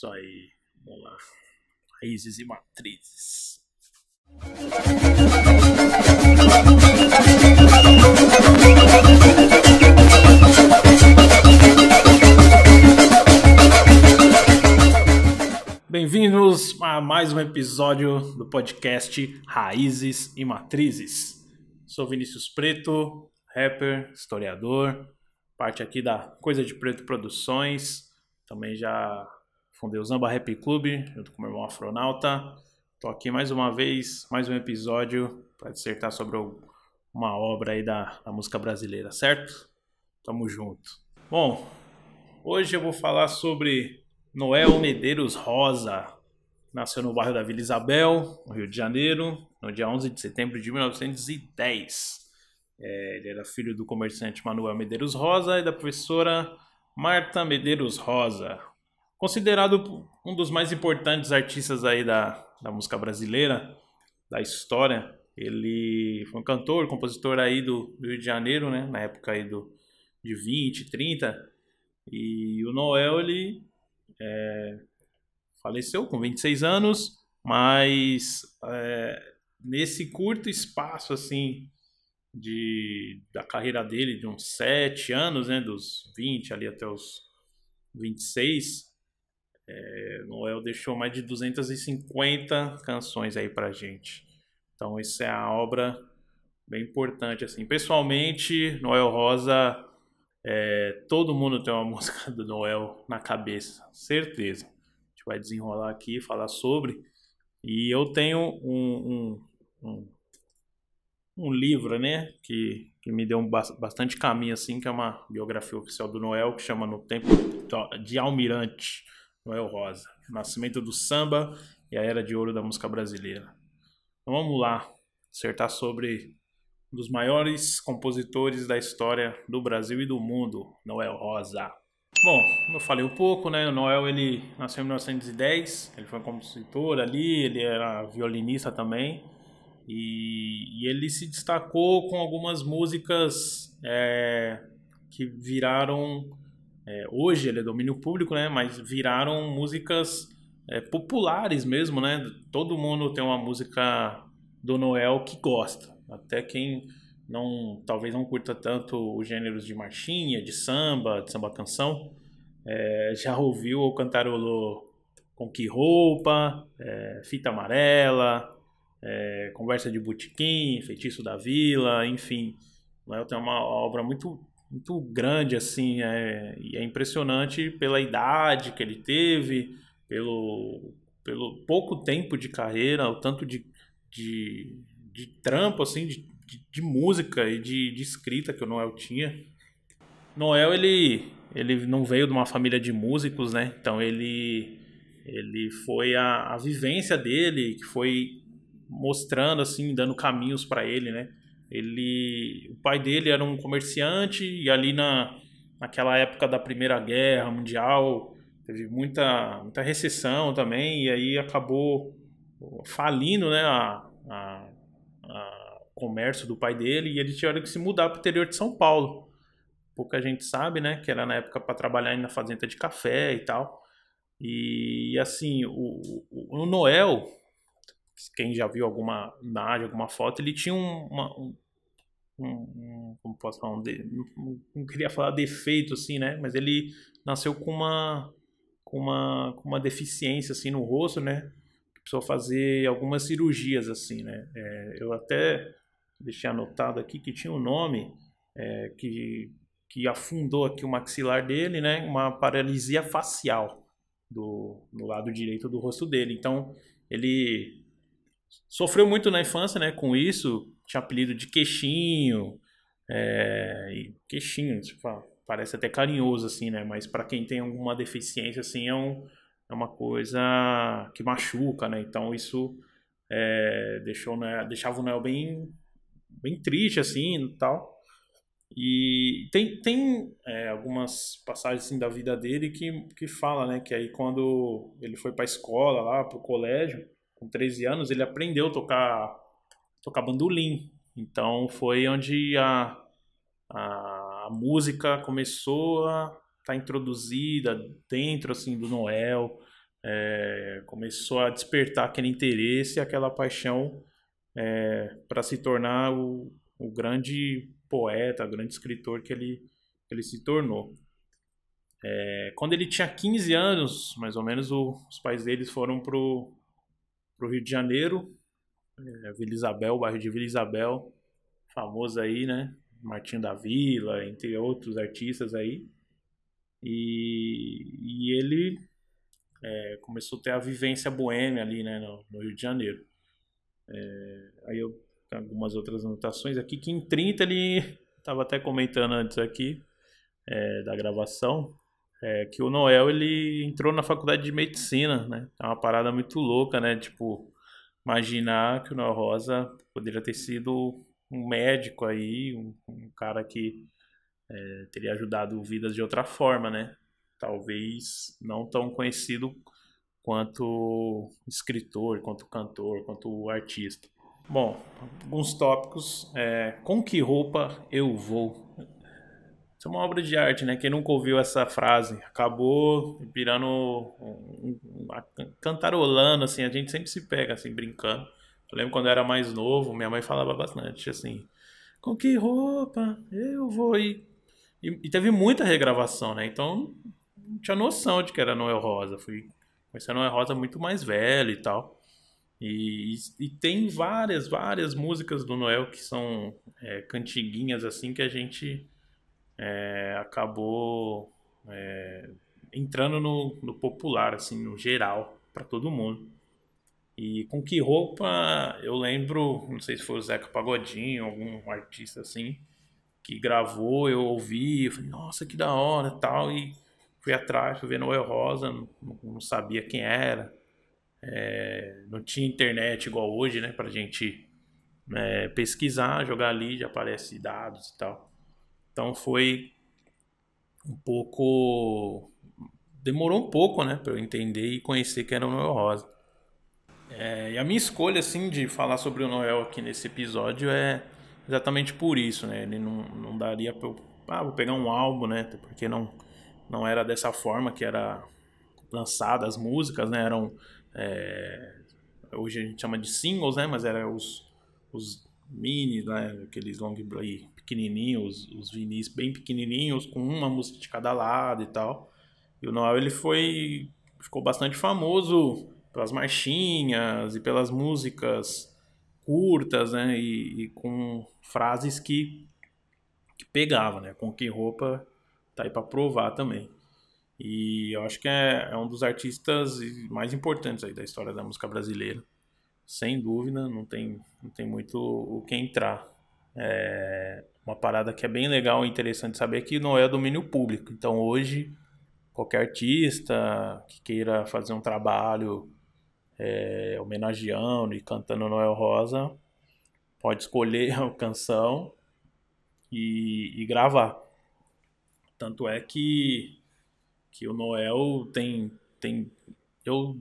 Isso aí. Vamos lá. Raízes e matrizes. Bem-vindos a mais um episódio do podcast Raízes e Matrizes. Sou Vinícius Preto, rapper, historiador, parte aqui da Coisa de Preto Produções. Também já fundei o Zamba Rap Club junto com meu irmão Afronauta. Estou aqui mais uma vez, mais um episódio para dissertar sobre uma obra aí da, da música brasileira, certo? Tamo junto. Bom, hoje eu vou falar sobre Noel Medeiros Rosa nasceu no bairro da Vila Isabel, no Rio de Janeiro, no dia 11 de setembro de 1910. É, ele era filho do comerciante Manuel Medeiros Rosa e da professora Marta Medeiros Rosa. Considerado um dos mais importantes artistas aí da, da música brasileira, da história, ele foi um cantor, compositor aí do, do Rio de Janeiro, né, na época aí do, de 20, 30. E o Noel, ele é, faleceu com 26 anos, mas é, nesse curto espaço assim de, da carreira dele, de uns 7 anos, né, dos 20 ali até os 26, é, Noel deixou mais de 250 canções aí pra gente. Então isso é a obra bem importante assim. Pessoalmente, Noel Rosa é, todo mundo tem uma música do Noel na cabeça, certeza. A gente vai desenrolar aqui, falar sobre. E eu tenho um, um, um, um livro, né, que, que me deu um bastante caminho, assim, que é uma biografia oficial do Noel, que chama No Tempo de Almirante, Noel Rosa. Nascimento do samba e a era de ouro da música brasileira. Então vamos lá, acertar sobre um dos maiores compositores da história do Brasil e do mundo, Noel Rosa. Bom, como eu falei um pouco, né, o Noel ele nasceu em 1910, ele foi compositor ali, ele era violinista também, e, e ele se destacou com algumas músicas é, que viraram, é, hoje ele é domínio público, né, mas viraram músicas é, populares mesmo, né, todo mundo tem uma música do Noel que gosta. Até quem não talvez não curta tanto os gêneros de marchinha, de samba, de samba canção, é, já ouviu ou cantarolou Com Que Roupa, é, Fita Amarela, é, Conversa de Botequim, Feitiço da Vila, enfim. Noel tem uma obra muito, muito grande, assim, é, e é impressionante pela idade que ele teve, pelo, pelo pouco tempo de carreira, o tanto de, de, de trampo, assim, de, de, de música e de, de, escrita que o Noel tinha. Noel, ele, ele não veio de uma família de músicos, né? Então ele, ele foi a, a vivência dele que foi mostrando, assim, dando caminhos para ele, né? Ele, o pai dele era um comerciante e ali na, naquela época da Primeira Guerra Mundial teve muita, muita recessão também e aí acabou falindo, né? A, a, comércio do pai dele e ele tinha que se mudar para o interior de São Paulo. Pouca gente sabe, né, que era na época para trabalhar na fazenda de café e tal. E assim, o, o, o Noel, quem já viu alguma imagem, alguma foto, ele tinha um, uma, um, um, como posso falar, um de, não, queria falar defeito assim, né, mas ele nasceu com uma com uma, com uma deficiência assim no rosto, né, precisou fazer algumas cirurgias assim, né, é, eu até deixei anotado aqui que tinha um nome é, que, que afundou aqui o maxilar dele, né? Uma paralisia facial do, do lado direito do rosto dele. Então, ele sofreu muito na infância, né? Com isso, tinha apelido de queixinho, é, queixinho, tipo, parece até carinhoso assim, né? Mas para quem tem alguma deficiência assim é, um, é uma coisa que machuca, né? Então isso é, deixou, né, deixava o Noel bem bem triste, assim, e tal. E tem, tem é, algumas passagens assim, da vida dele que, que fala, né? Que aí quando ele foi pra escola, lá pro colégio, com 13 anos, ele aprendeu a tocar, tocar bandolim. Então foi onde a, a, a música começou a estar tá introduzida dentro assim do Noel. é, começou a despertar aquele interesse, aquela paixão é, para se tornar o, o grande poeta, o grande escritor que ele, ele se tornou. É, quando ele tinha 15 anos, mais ou menos, o, os pais deles foram para o Rio de Janeiro, é, Vila Isabel, bairro de Vila Isabel, famoso aí, né? Martinho da Vila, entre outros artistas aí. E, e ele é, começou a ter a vivência boêmia ali, né, no, no Rio de Janeiro. É, aí eu tenho algumas outras anotações aqui, que em 30 ele estava até comentando antes aqui é, da gravação, é, que o Noel ele entrou na faculdade de medicina, né? É uma parada muito louca, né? Tipo, imaginar que o Noel Rosa poderia ter sido um médico aí, um, um cara que é, teria ajudado vidas de outra forma, né? Talvez não tão conhecido quanto escritor, quanto cantor, quanto artista. Bom, alguns tópicos. É, com que roupa eu vou? Isso é uma obra de arte, né? Quem nunca ouviu essa frase acabou virando um, um, um, cantarolando, assim. A gente sempre se pega, assim, brincando. Eu lembro quando eu era mais novo, minha mãe falava bastante, assim. Com que roupa eu vou? E, e, e teve muita regravação, né? Então não tinha noção de que era Noel Rosa. Fui conhecer Noel Rosa muito mais velho e tal. E, e, tem várias, várias músicas do Noel que são é, cantiguinhas assim que a gente é, acabou é, entrando no, no, popular, assim, no geral, para todo mundo. E com que roupa eu lembro, não sei se foi o Zeca Pagodinho, algum artista assim, que gravou, eu ouvi, eu falei, nossa, que da hora tal, e fui atrás, fui ver Noel Rosa, não, não sabia quem era, é, não tinha internet igual hoje, né, pra gente é, pesquisar, jogar ali, já aparece dados e tal. Então foi um pouco. Demorou um pouco, né, para eu entender e conhecer que era o Noel Rosa. É, e a minha escolha, assim, de falar sobre o Noel aqui nesse episódio é exatamente por isso, né? Ele não, não daria para eu. Ah, vou pegar um álbum, né? Porque não, não era dessa forma que era lançada as músicas, né? Eram. É, hoje a gente chama de singles, né? Mas eram os, os mini, né? Aqueles long play pequenininhos, os vinis bem pequenininhos, com uma música de cada lado e tal. E o Noel ele foi ficou bastante famoso pelas marchinhas e pelas músicas curtas, né? E, e com frases que, que pegava, né? Com que roupa tá aí para provar também. E eu acho que é, é um dos artistas mais importantes aí da história da música brasileira sem dúvida, não tem, não tem muito o que entrar. É uma parada que é bem legal e interessante saber que não é domínio público. Então hoje, qualquer artista que queira fazer um trabalho é, homenageando e cantando Noel Rosa, pode escolher a canção e, e gravar. Tanto é que, que o Noel tem, tem eu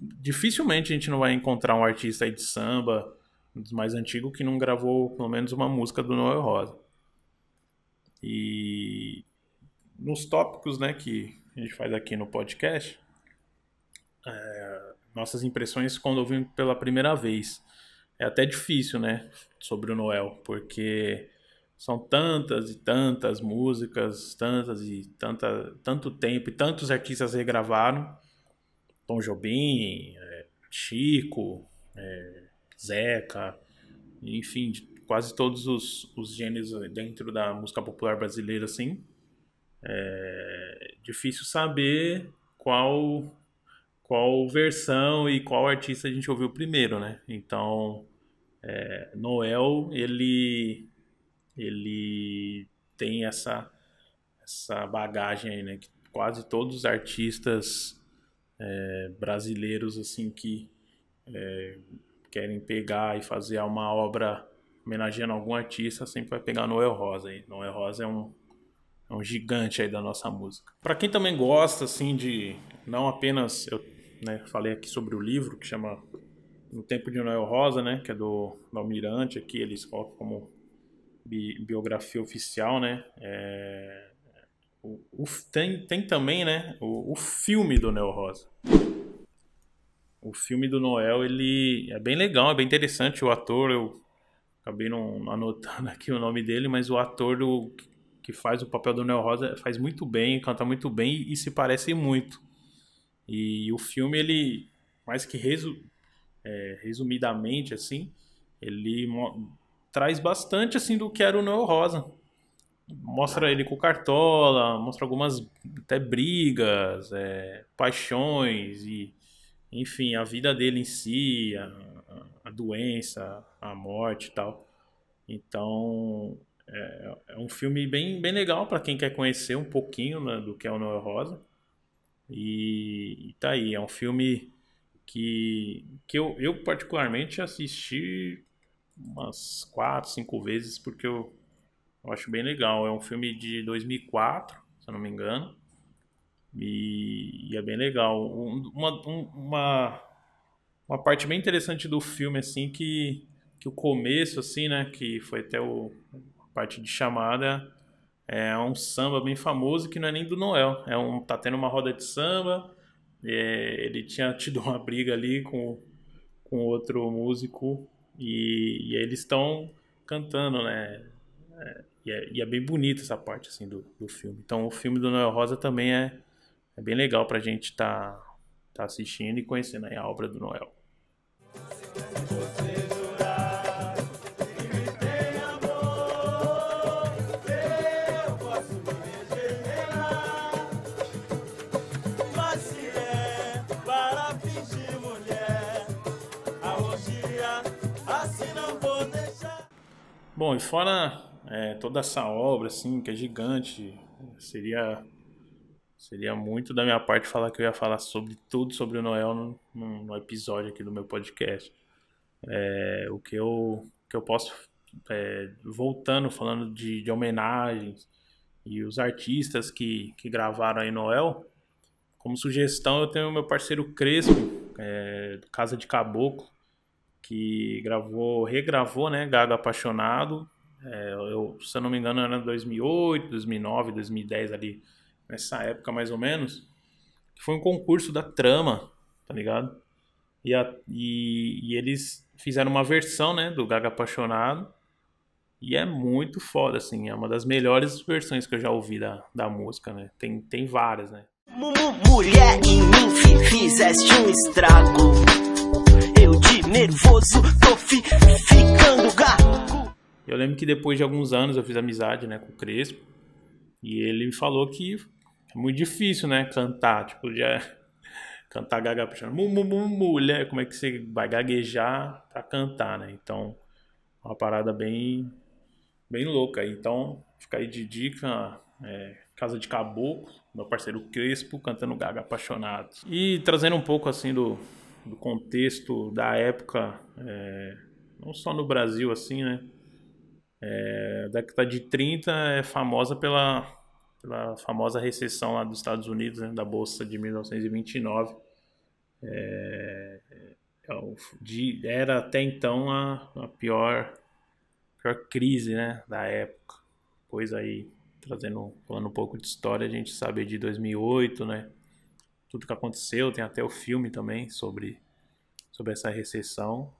dificilmente a gente não vai encontrar um artista aí de samba, um dos mais antigos, que não gravou pelo menos uma música do Noel Rosa. E nos tópicos né, que a gente faz aqui no podcast, é, nossas impressões quando ouvimos pela primeira vez. É até difícil, né, sobre o Noel, porque são tantas e tantas músicas, tantas e tanta, tanto tempo e tantos artistas regravaram Tom Jobim, é, Chico, é, Zeca, enfim, quase todos os, os gêneros dentro da música popular brasileira, assim. É difícil saber qual qual versão e qual artista a gente ouviu primeiro, né? Então, é, Noel, ele ele tem essa essa bagagem aí, né? Que quase todos os artistas é, brasileiros assim que é, querem pegar e fazer uma obra homenageando algum artista, sempre vai pegar Noel Rosa. Aí. Noel Rosa é um, é um gigante aí da nossa música. Para quem também gosta assim de não apenas eu né, falei aqui sobre o livro que chama No Tempo de Noel Rosa, né, que é do, do Almirante aqui, eles colocam como bi, biografia oficial, né? É, o, o, tem, tem também, né, o, o filme do Neo Rosa. o filme do Noel, ele é bem legal, é bem interessante. O ator, eu acabei não anotando aqui o nome dele, mas o ator do, que faz o papel do Noel Rosa faz muito bem, canta muito bem e se parece muito. E o filme, ele, mais que resu, é, resumidamente, assim, ele traz bastante, assim, do que era o Noel Rosa. Mostra ele com cartola, mostra algumas até brigas, é, paixões e enfim, a vida dele em si, a, a doença, a morte e tal. Então, é, é, um filme bem, bem legal para quem quer conhecer um pouquinho né, do que é o Noel Rosa. E, e, tá aí, é um filme que, que eu, eu particularmente assisti umas quatro, cinco vezes porque eu, eu acho bem legal. É um filme de 2004, se eu não me engano. E, e é bem legal. Uma, uma, uma parte bem interessante do filme, assim, que, que o começo, assim, né, que foi até o, a parte de chamada, é um samba bem famoso que não é nem do Noel. É um, tá tendo uma roda de samba, é, ele tinha tido uma briga ali com, com outro músico e, e eles estão cantando, né? É, e, é, e, é, bem bonita essa parte assim do, do filme. Então o filme do Noel Rosa também é é bem legal para a gente estar tá, tá assistindo e conhecendo a obra do Noel. Bom, e fora é, toda essa obra, assim, que é gigante, seria Seria muito da minha parte falar que eu ia falar sobre tudo sobre o Noel no, no, episódio aqui do meu podcast. É, o que eu, que eu posso, é, voltando, falando de, de, homenagens e os artistas que, que gravaram aí Noel, como sugestão eu tenho meu parceiro Crespo, é, Casa de Caboclo, que gravou, regravou, né, Gaga Apaixonado, é, eu, se eu não me engano era 2008, 2009, 2010 ali, nessa época mais ou menos, que foi um concurso da Trama, tá ligado? E, a, e, e, eles fizeram uma versão, né, do Gaga Apaixonado. E é muito foda, assim. É uma das melhores versões que eu já ouvi da, da música, né? Tem, tem várias, né? Mulher em mim fizeste um estrago. Eu de nervoso tô fi, ficando gato. Eu lembro que depois de alguns anos eu fiz amizade, né, com o Crespo. E ele me falou que é muito difícil, né? Cantar, tipo, já cantar gaga puxando, mulher, como é que você vai gaguejar para cantar, né? Então, uma parada bem bem louca. Então, fica aí de dica, é, Casa de Caboclo, meu parceiro Crespo cantando Gaga Apaixonado. E trazendo um pouco assim do, do contexto da época, é, não só no Brasil assim, né? É, a década de 30 é famosa pela pela famosa recessão lá dos Estados Unidos, né, da Bolsa de 1929. É, é era até então a, a pior, pior crise né, da época. Pois aí, trazendo, falando um pouco de história, a gente sabe de 2008, né? Tudo que aconteceu, tem até o filme também sobre, sobre essa recessão.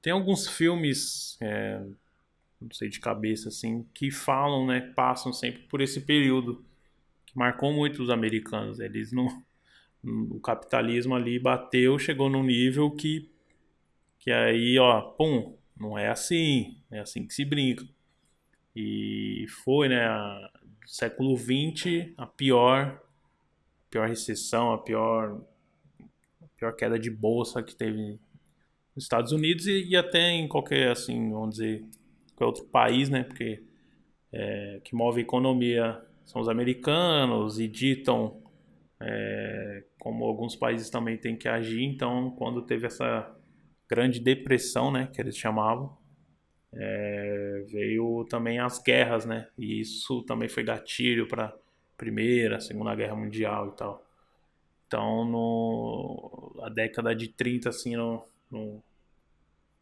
Tem alguns filmes é, não sei de cabeça assim, que falam, né, passam sempre por esse período que marcou muito os americanos. Eles não o capitalismo ali bateu, chegou num nível que que aí, ó, pum, não é assim, é assim que se brinca. E foi, né, a, século 20 a pior a pior recessão, a pior a pior queda de bolsa que teve nos Estados Unidos e, e até em qualquer assim, vamos dizer, qualquer outro país, né? Porque é, que move a economia são os americanos e ditam é, como alguns países também têm que agir. Então, quando teve essa grande depressão, né, que eles chamavam, é, veio também as guerras, né? E isso também foi gatilho para primeira, segunda guerra mundial e tal. Então, no a década de 30 assim no, no,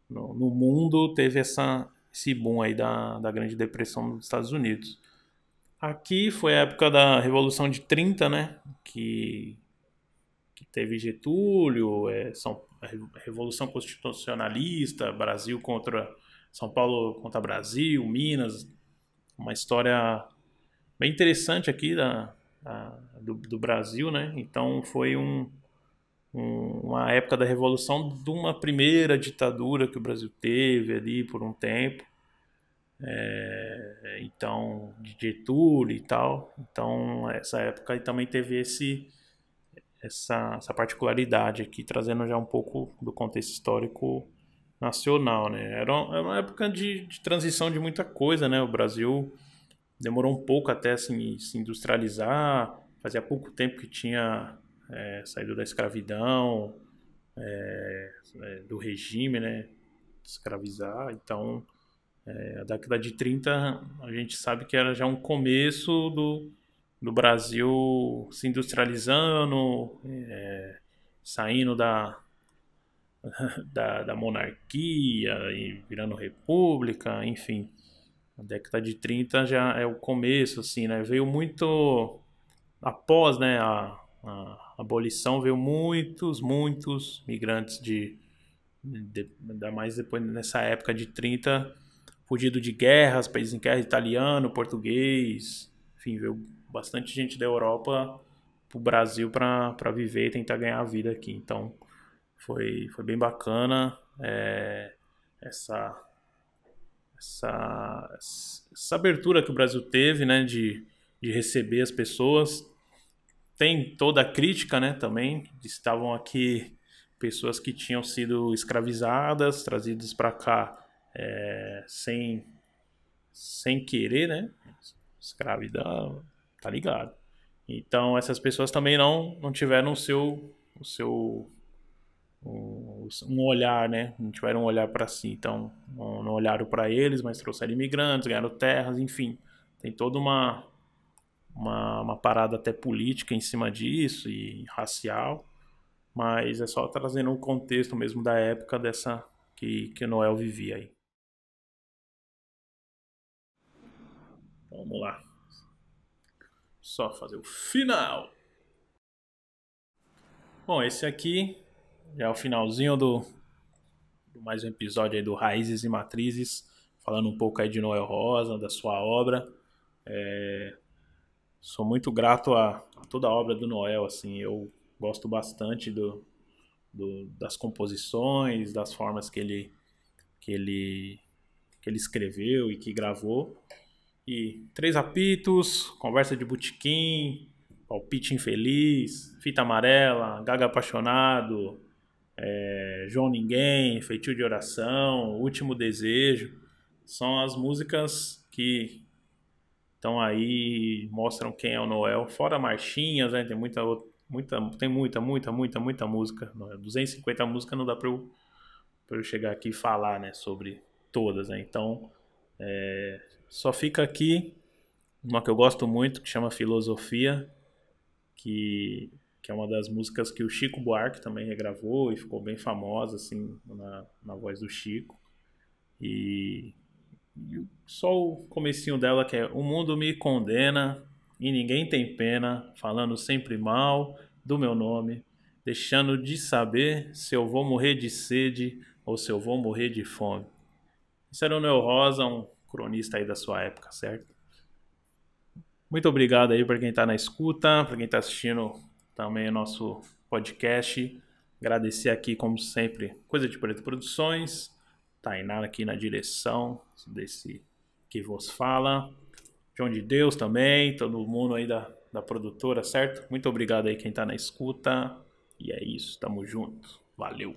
no, no mundo teve essa esse boom aí da, da Grande Depressão dos Estados Unidos. Aqui foi a época da Revolução de 30, né? Que, que teve Getúlio, é, São, Revolução Constitucionalista, Brasil contra São Paulo contra Brasil, Minas, uma história bem interessante aqui da, da do, do, Brasil, né? Então foi um, uma época da revolução de uma primeira ditadura que o Brasil teve ali por um tempo. É, então, de Getúlio e tal. Então, essa época também teve esse, essa, essa particularidade aqui, trazendo já um pouco do contexto histórico nacional, né? Era era uma época de, de, transição de muita coisa, né? O Brasil demorou um pouco até assim, se industrializar, fazia pouco tempo que tinha é, saído da escravidão, é, é do regime, né? Escravizar, então é, a década de 30 a gente sabe que era já um começo do, do Brasil se industrializando, é, saindo da, da, da, monarquia e virando república, enfim. A década de 30 já é o começo, assim, né? Veio muito após né, a, a abolição, veio muitos, muitos migrantes de, de, ainda mais depois nessa época de 30 fugido de guerras, países em guerra, italiano, português, enfim, veio bastante gente da Europa pro Brasil para viver e tentar ganhar a vida aqui. Então, foi, foi bem bacana é, essa, essa, essa abertura que o Brasil teve, né, de, de receber as pessoas. Tem toda a crítica, né, também, estavam aqui pessoas que tinham sido escravizadas, trazidas para cá é, sem, sem querer, né? Escravidão, tá ligado? Então essas pessoas também não, não tiveram o seu, o seu um, olhar, né? Não tiveram um olhar para si. Então não olharam para eles, mas trouxeram imigrantes, ganharam terras, enfim. Tem toda uma, uma, uma parada até política em cima disso e racial. Mas é só trazendo um contexto mesmo da época dessa que, que Noel vivia aí. Vamos lá. Só fazer o final. Bom, esse aqui já é o finalzinho do, do mais um episódio aí do Raízes e Matrizes, falando um pouco aí de Noel Rosa, da sua obra. É, sou muito grato a, toda a obra do Noel, assim, eu gosto bastante do, do, das composições, das formas que ele, que ele que ele escreveu e que gravou. E três apitos, conversa de botequim, palpite infeliz, fita amarela, gaga apaixonado, é, João Ninguém, feitio de oração, último desejo. São as músicas que estão aí, mostram quem é o Noel. Fora marchinhas, né? Tem muita, muita, tem muita, muita, muita, muita música. 250 músicas não dá para eu, eu chegar aqui e falar, né? Sobre todas, né? Então, é, só fica aqui uma que eu gosto muito, que chama Filosofia, que, que é uma das músicas que o Chico Buarque também regravou e ficou bem famosa, assim, na, na voz do Chico. E só o comecinho dela que é O mundo me condena e ninguém tem pena, falando sempre mal do meu nome, deixando de saber se eu vou morrer de sede ou se eu vou morrer de fome. Isso era o Neo Rosa, um cronista aí da sua época, certo? Muito obrigado aí para quem está na escuta, para quem está assistindo também o nosso podcast. Agradecer aqui, como sempre, Coisa de Preto Produções, Tainá aqui na direção desse que vos fala. João de Deus também, todo mundo aí da, da produtora, certo? Muito obrigado aí quem está na escuta. E é isso, tamo junto. Valeu.